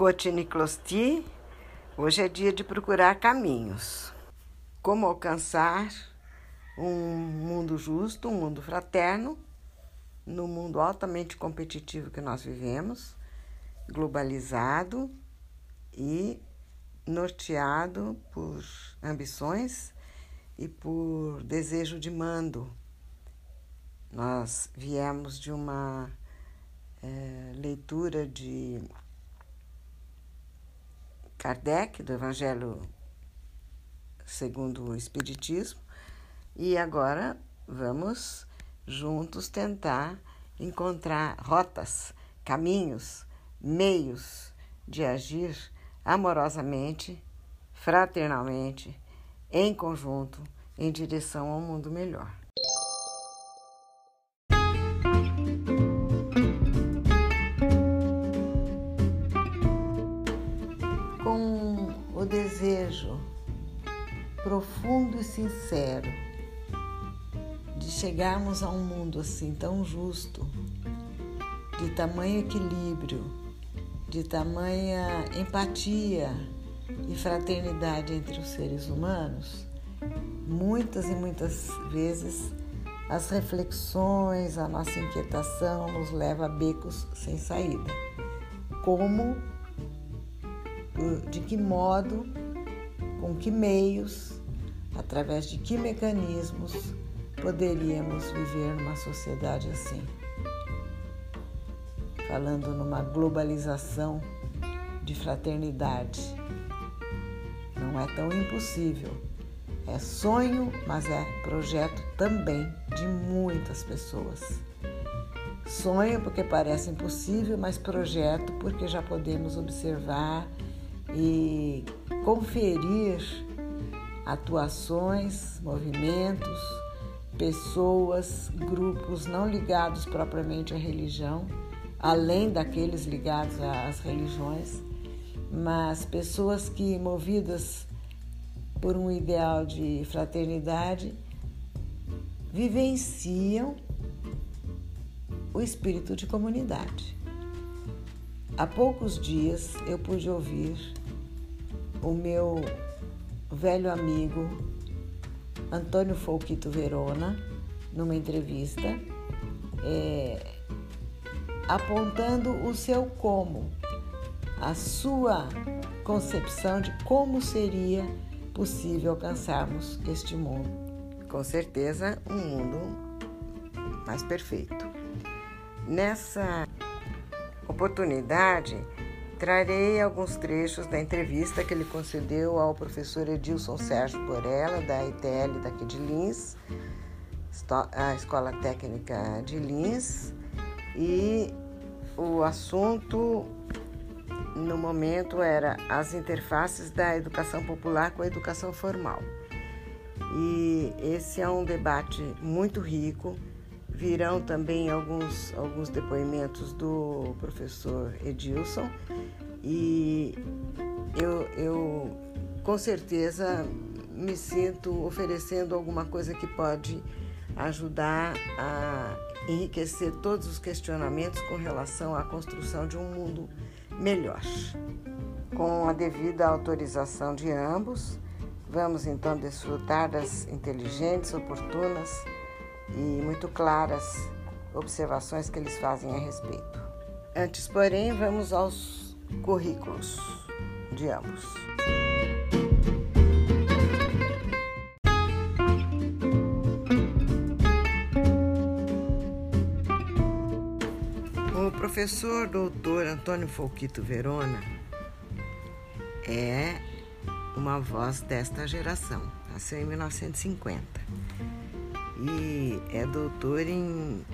Cotiniclosti, hoje é dia de procurar caminhos. Como alcançar um mundo justo, um mundo fraterno, no mundo altamente competitivo que nós vivemos, globalizado e norteado por ambições e por desejo de mando. Nós viemos de uma é, leitura de Kardec, do Evangelho segundo o Espiritismo, e agora vamos juntos tentar encontrar rotas, caminhos, meios de agir amorosamente, fraternalmente, em conjunto, em direção a um mundo melhor. Sincero de chegarmos a um mundo assim tão justo, de tamanho equilíbrio, de tamanha empatia e fraternidade entre os seres humanos, muitas e muitas vezes as reflexões, a nossa inquietação nos leva a becos sem saída. Como, de que modo com que meios, através de que mecanismos poderíamos viver numa sociedade assim. Falando numa globalização de fraternidade. Não é tão impossível. É sonho, mas é projeto também de muitas pessoas. Sonho porque parece impossível, mas projeto porque já podemos observar e conferir atuações, movimentos, pessoas, grupos não ligados propriamente à religião, além daqueles ligados às religiões, mas pessoas que, movidas por um ideal de fraternidade, vivenciam o espírito de comunidade. Há poucos dias eu pude ouvir o meu velho amigo Antônio Folquito Verona, numa entrevista, é, apontando o seu como, a sua concepção de como seria possível alcançarmos este mundo. Com certeza, um mundo mais perfeito. Nessa oportunidade, Trarei alguns trechos da entrevista que ele concedeu ao professor Edilson Sérgio Borella, da ITL daqui de Lins, a Escola Técnica de Lins, e o assunto no momento era as interfaces da educação popular com a educação formal. E esse é um debate muito rico. Virão também alguns, alguns depoimentos do professor Edilson e eu, eu com certeza me sinto oferecendo alguma coisa que pode ajudar a enriquecer todos os questionamentos com relação à construção de um mundo melhor. Com a devida autorização de ambos, vamos então desfrutar das inteligentes, oportunas e muito claras observações que eles fazem a respeito. Antes, porém, vamos aos currículos de ambos. O professor doutor Antônio Folquito Verona é uma voz desta geração, nasceu em 1950 e é doutor em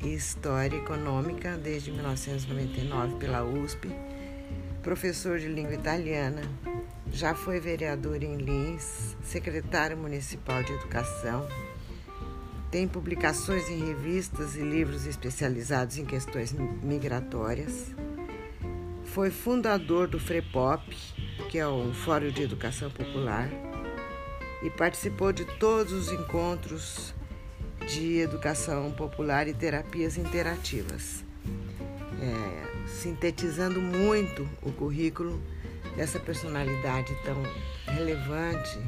História Econômica desde 1999 pela USP professor de língua italiana, já foi vereador em Lins, secretário municipal de educação, tem publicações em revistas e livros especializados em questões migratórias. Foi fundador do FREPOP, que é o Fórum de Educação Popular, e participou de todos os encontros de educação popular e terapias interativas. É, sintetizando muito o currículo dessa personalidade tão relevante,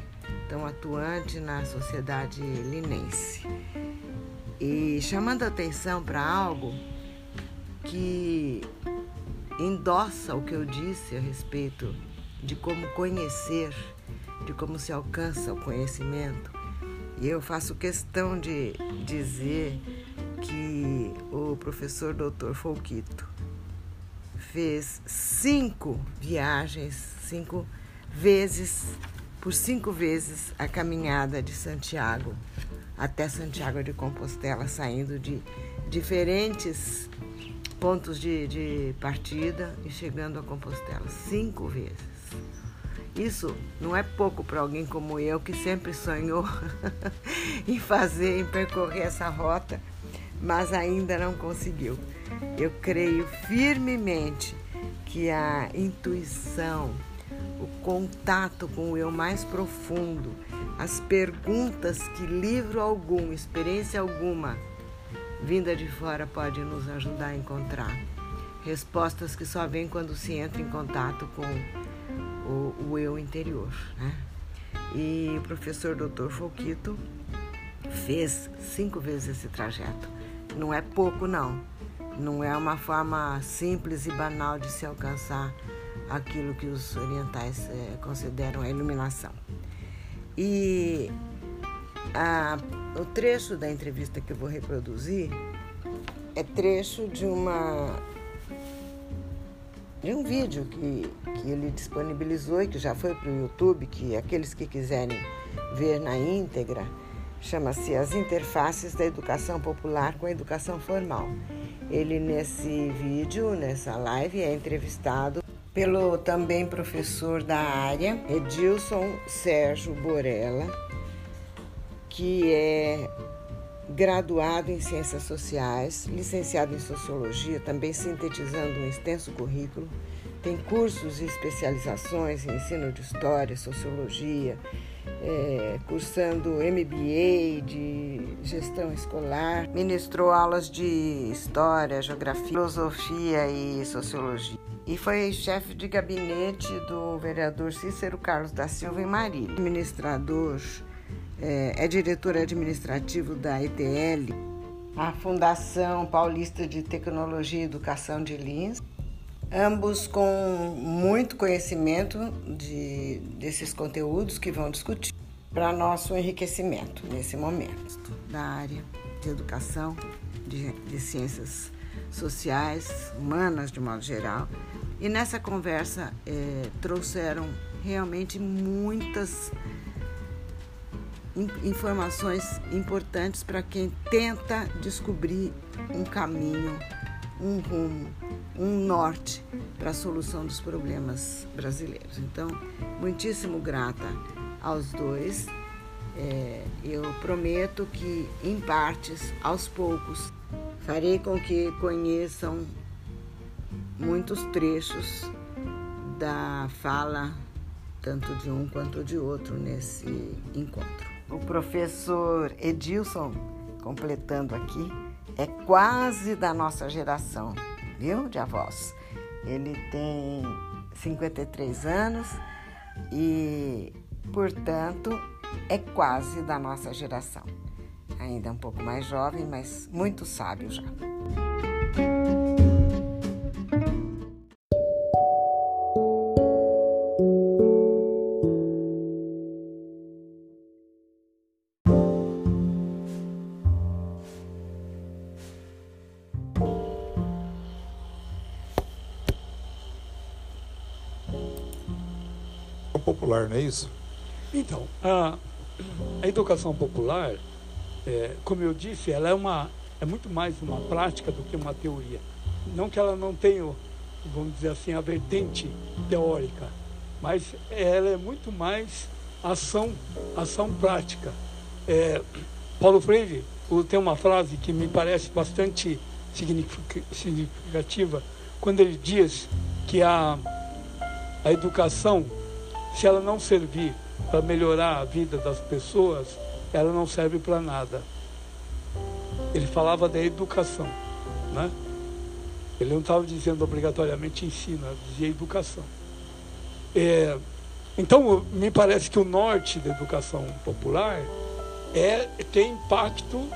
tão atuante na sociedade linense. E chamando atenção para algo que endossa o que eu disse a respeito de como conhecer, de como se alcança o conhecimento. E eu faço questão de dizer que o professor Dr. Folquito fez cinco viagens, cinco vezes, por cinco vezes a caminhada de Santiago até Santiago de Compostela, saindo de diferentes pontos de, de partida e chegando a Compostela cinco vezes. Isso não é pouco para alguém como eu que sempre sonhou em fazer, em percorrer essa rota, mas ainda não conseguiu. Eu creio firmemente que a intuição, o contato com o eu mais profundo, as perguntas que livro algum, experiência alguma, vinda de fora pode nos ajudar a encontrar. Respostas que só vêm quando se entra em contato com o, o eu interior. Né? E o professor Dr. Foquito fez cinco vezes esse trajeto. Não é pouco, não. Não é uma forma simples e banal de se alcançar aquilo que os orientais é, consideram a iluminação. E a, o trecho da entrevista que eu vou reproduzir é trecho de uma de um vídeo que, que ele disponibilizou e que já foi para o YouTube, que aqueles que quiserem ver na íntegra, chama-se As Interfaces da Educação Popular com a Educação Formal. Ele, nesse vídeo, nessa live, é entrevistado pelo também professor da área, Edilson Sérgio Borella, que é graduado em Ciências Sociais, licenciado em Sociologia, também sintetizando um extenso currículo. Tem cursos e especializações em ensino de História, Sociologia, é, cursando MBA de Gestão Escolar. Ministrou aulas de História, Geografia, Filosofia e Sociologia. E foi chefe de gabinete do vereador Cícero Carlos da Silva em Marília. Administrador é, é diretor administrativo da ETL, a Fundação Paulista de Tecnologia e Educação de Lins, ambos com muito conhecimento de, desses conteúdos que vão discutir para nosso enriquecimento nesse momento da área de educação, de, de ciências sociais, humanas de modo geral. E nessa conversa é, trouxeram realmente muitas informações importantes para quem tenta descobrir um caminho, um rumo, um norte para a solução dos problemas brasileiros. Então, muitíssimo grata aos dois. É, eu prometo que, em partes, aos poucos, farei com que conheçam muitos trechos da fala tanto de um quanto de outro nesse encontro. O professor Edilson, completando aqui, é quase da nossa geração, viu, de avós? Ele tem 53 anos e, portanto, é quase da nossa geração. Ainda um pouco mais jovem, mas muito sábio já. Popular, não é isso? Então, a, a educação popular, é, como eu disse, ela é, uma, é muito mais uma prática do que uma teoria. Não que ela não tenha, vamos dizer assim, a vertente teórica, mas ela é muito mais ação, ação prática. É, Paulo Freire tem uma frase que me parece bastante significativa, quando ele diz que a, a educação se ela não servir para melhorar a vida das pessoas, ela não serve para nada. Ele falava da educação, né? Ele não estava dizendo obrigatoriamente ensino, dizia educação. É, então, me parece que o norte da educação popular é ter impacto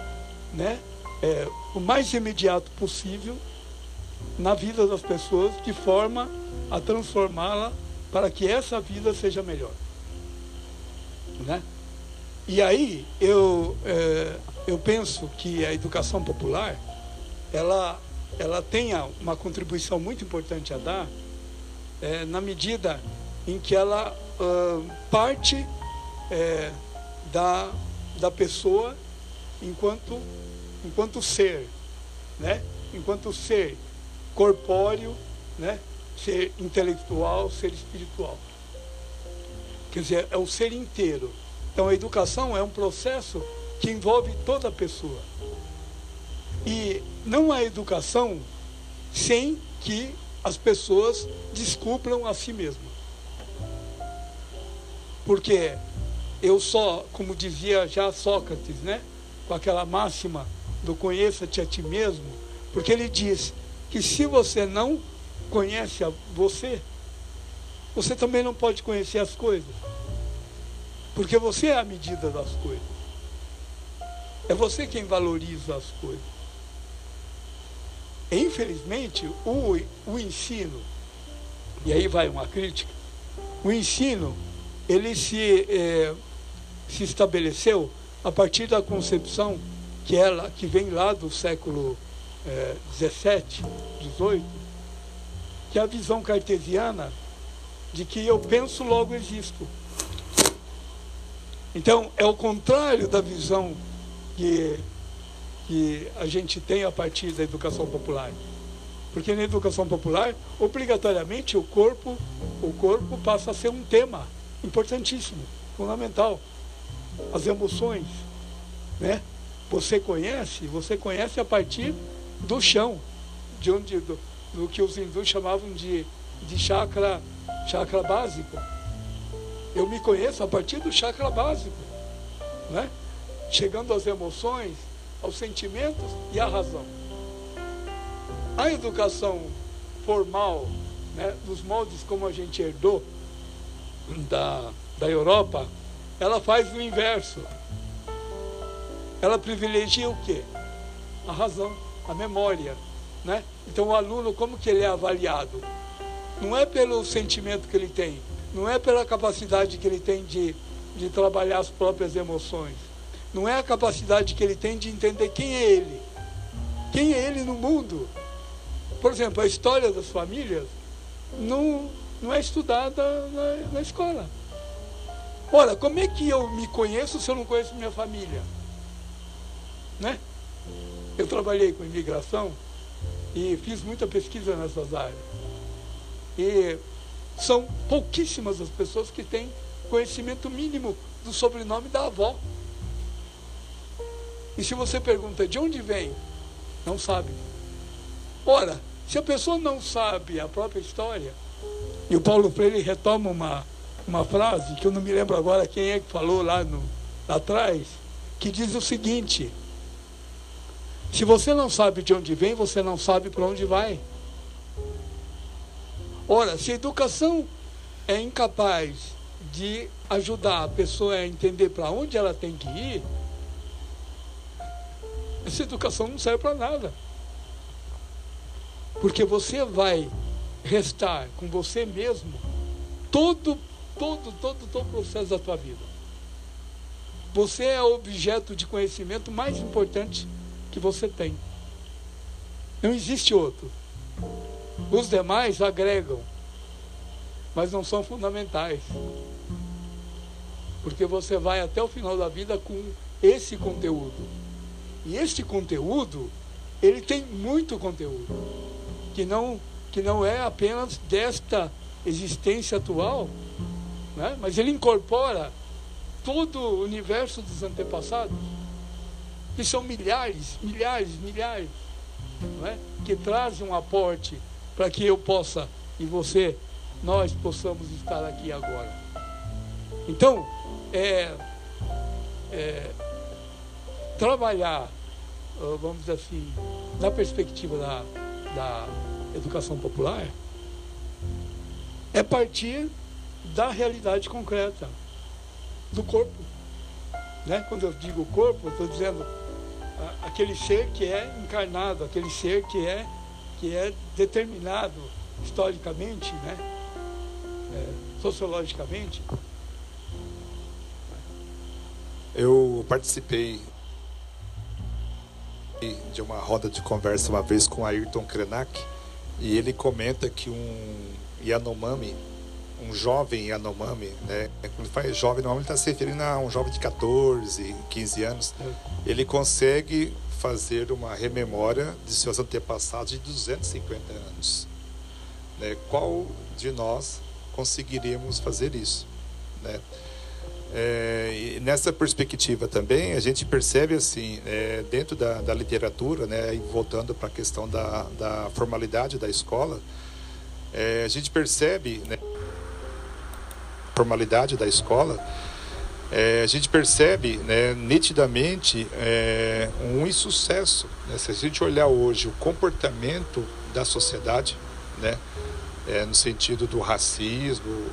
né, é, o mais imediato possível na vida das pessoas, de forma a transformá-la para que essa vida seja melhor. Né? E aí eu, é, eu penso que a educação popular ela, ela tenha uma contribuição muito importante a dar é, na medida em que ela uh, parte é, da, da pessoa enquanto, enquanto ser, né? enquanto ser corpóreo, né? Ser intelectual, ser espiritual. Quer dizer, é o ser inteiro. Então a educação é um processo que envolve toda a pessoa. E não há educação sem que as pessoas descubram a si mesmas. Porque eu só, como dizia já Sócrates, né? Com aquela máxima do conheça-te a ti mesmo, porque ele diz que se você não conhece você, você também não pode conhecer as coisas. Porque você é a medida das coisas. É você quem valoriza as coisas. Infelizmente, o, o ensino, e aí vai uma crítica, o ensino, ele se, é, se estabeleceu a partir da concepção que ela que vem lá do século é, 17, 18, que é a visão cartesiana de que eu penso, logo existo. Então, é o contrário da visão que, que a gente tem a partir da educação popular. Porque na educação popular, obrigatoriamente, o corpo, o corpo passa a ser um tema importantíssimo, fundamental. As emoções, né? Você conhece, você conhece a partir do chão, de onde, do, do que os hindus chamavam de, de chakra, chakra básico eu me conheço a partir do chakra básico, né? chegando às emoções, aos sentimentos e à razão. A educação formal, né, dos moldes como a gente herdou da, da Europa, ela faz o inverso. Ela privilegia o quê? A razão, a memória. Né? Então o aluno, como que ele é avaliado? Não é pelo sentimento que ele tem, não é pela capacidade que ele tem de, de trabalhar as próprias emoções. Não é a capacidade que ele tem de entender quem é ele. Quem é ele no mundo. Por exemplo, a história das famílias não, não é estudada na, na escola. Ora, como é que eu me conheço se eu não conheço minha família? Né? Eu trabalhei com imigração e fiz muita pesquisa nessas áreas. E são pouquíssimas as pessoas que têm conhecimento mínimo do sobrenome da avó. E se você pergunta de onde vem, não sabe. Ora, se a pessoa não sabe a própria história, e o Paulo Freire retoma uma, uma frase, que eu não me lembro agora quem é que falou lá, no, lá atrás, que diz o seguinte: se você não sabe de onde vem, você não sabe para onde vai. Ora, se a educação é incapaz de ajudar a pessoa a entender para onde ela tem que ir, essa educação não serve para nada. Porque você vai restar com você mesmo todo, todo, todo, todo o processo da tua vida. Você é o objeto de conhecimento mais importante que você tem. Não existe outro. Os demais agregam, mas não são fundamentais. Porque você vai até o final da vida com esse conteúdo. E este conteúdo, ele tem muito conteúdo, que não, que não é apenas desta existência atual, né? mas ele incorpora todo o universo dos antepassados, que são milhares, milhares, milhares, é? que trazem um aporte para que eu possa e você, nós possamos estar aqui agora. Então, é, é trabalhar, vamos dizer assim, na perspectiva da, da, educação popular é partir da realidade concreta, do corpo. Né? Quando eu digo corpo, estou dizendo aquele ser que é encarnado, aquele ser que é, que é determinado historicamente, né? É, sociologicamente. Eu participei de uma roda de conversa uma vez com Ayrton Krenak e ele comenta que um Yanomami, um jovem Yanomami, né? Quando fala jovem, normalmente está se referindo a um jovem de 14, 15 anos. Ele consegue fazer uma rememória de seus antepassados de 250 anos. Né? Qual de nós conseguiríamos fazer isso? Né? É, nessa perspectiva também, a gente percebe assim, é, dentro da, da, literatura, né, e voltando para a questão da, da, formalidade da escola, é, a gente percebe, né, formalidade da escola, é, a gente percebe né, nitidamente é, um insucesso. Né, se a gente olhar hoje o comportamento da sociedade, né, é, no sentido do racismo,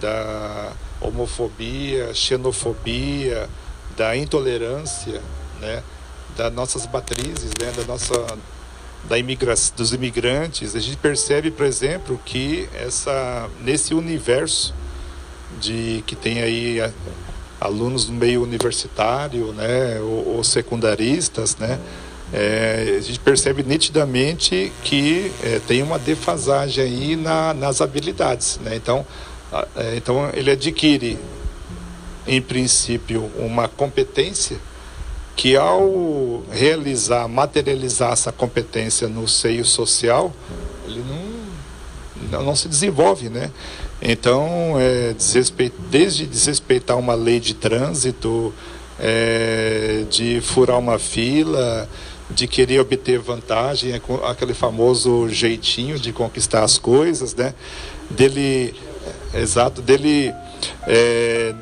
da homofobia, xenofobia, da intolerância, né, das nossas matrizes, né, da nossa da imigra dos imigrantes, a gente percebe, por exemplo, que essa nesse universo de que tem aí alunos do meio universitário, né, ou, ou secundaristas, né, é, a gente percebe nitidamente que é, tem uma defasagem aí na, nas habilidades, né? Então, é, então ele adquire, em princípio, uma competência que ao realizar, materializar essa competência no seio social, ele não, não, se desenvolve, né? Então, é, desde desrespeitar uma lei de trânsito, é, de furar uma fila, de querer obter vantagem, é aquele famoso jeitinho de conquistar as coisas, né? Dele exato, dele é,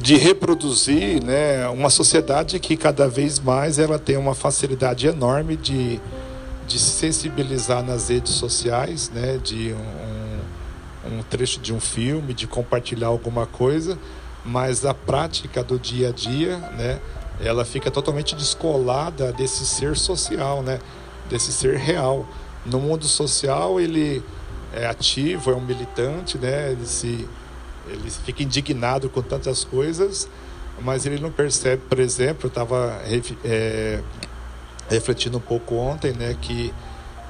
de reproduzir né, uma sociedade que cada vez mais ela tem uma facilidade enorme de, de se sensibilizar nas redes sociais, né, de um, um trecho de um filme, de compartilhar alguma coisa, mas a prática do dia a dia, né, ela fica totalmente descolada desse ser social, né, desse ser real. No mundo social ele é ativo, é um militante, né? Ele se ele fica indignado com tantas coisas, mas ele não percebe, por exemplo, eu estava é, refletindo um pouco ontem, né, que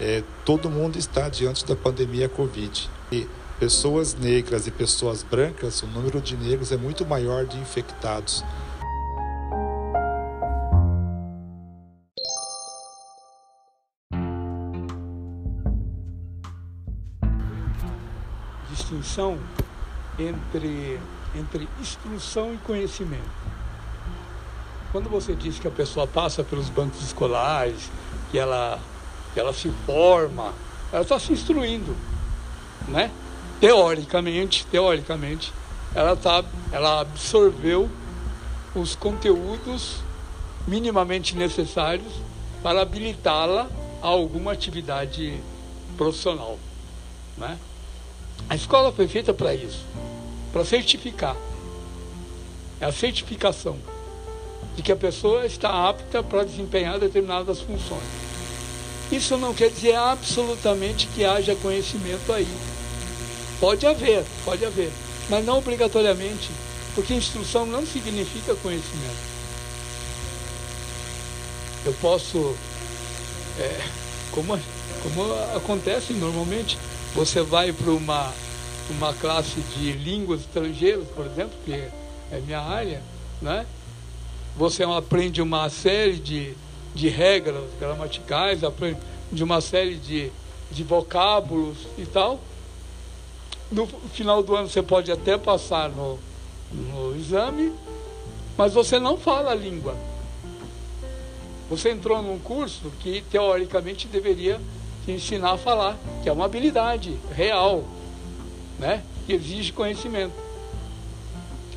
é, todo mundo está diante da pandemia Covid. E pessoas negras e pessoas brancas, o número de negros é muito maior de infectados. distinção entre, entre instrução e conhecimento. Quando você diz que a pessoa passa pelos bancos escolares, que ela, que ela se forma, ela está se instruindo, né? Teoricamente, teoricamente, ela, tá, ela absorveu os conteúdos minimamente necessários para habilitá-la a alguma atividade profissional, né? A escola foi feita para isso, para certificar. É a certificação de que a pessoa está apta para desempenhar determinadas funções. Isso não quer dizer absolutamente que haja conhecimento aí. Pode haver, pode haver, mas não obrigatoriamente, porque instrução não significa conhecimento. Eu posso, é, como, como acontece normalmente, você vai para uma, uma classe de línguas estrangeiras, por exemplo, que é minha área, né? você aprende uma série de, de regras gramaticais, aprende de uma série de, de vocábulos e tal. No final do ano você pode até passar no, no exame, mas você não fala a língua. Você entrou num curso que teoricamente deveria ensinar a falar, que é uma habilidade real, né? que exige conhecimento.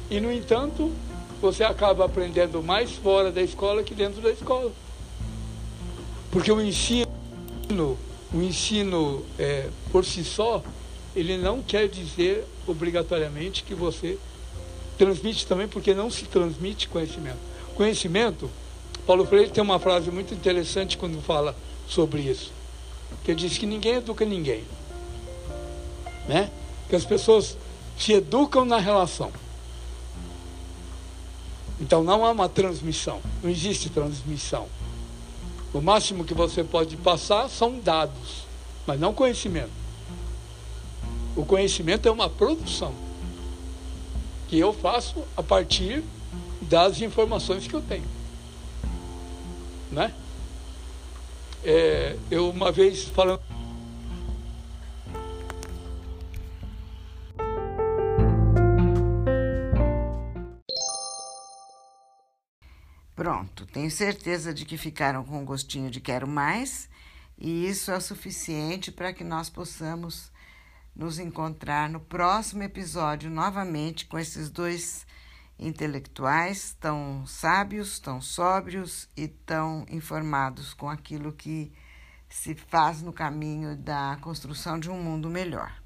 E, no entanto, você acaba aprendendo mais fora da escola que dentro da escola. Porque o ensino o ensino é, por si só, ele não quer dizer obrigatoriamente que você transmite também, porque não se transmite conhecimento. Conhecimento, Paulo Freire tem uma frase muito interessante quando fala sobre isso, que diz que ninguém educa ninguém, né? Que as pessoas se educam na relação. Então não há uma transmissão, não existe transmissão. O máximo que você pode passar são dados, mas não conhecimento. O conhecimento é uma produção que eu faço a partir das informações que eu tenho. Né? É, eu uma vez falando Pronto, tenho certeza de que ficaram com um gostinho de quero mais, e isso é o suficiente para que nós possamos nos encontrar no próximo episódio novamente com esses dois intelectuais tão sábios, tão sóbrios e tão informados com aquilo que se faz no caminho da construção de um mundo melhor.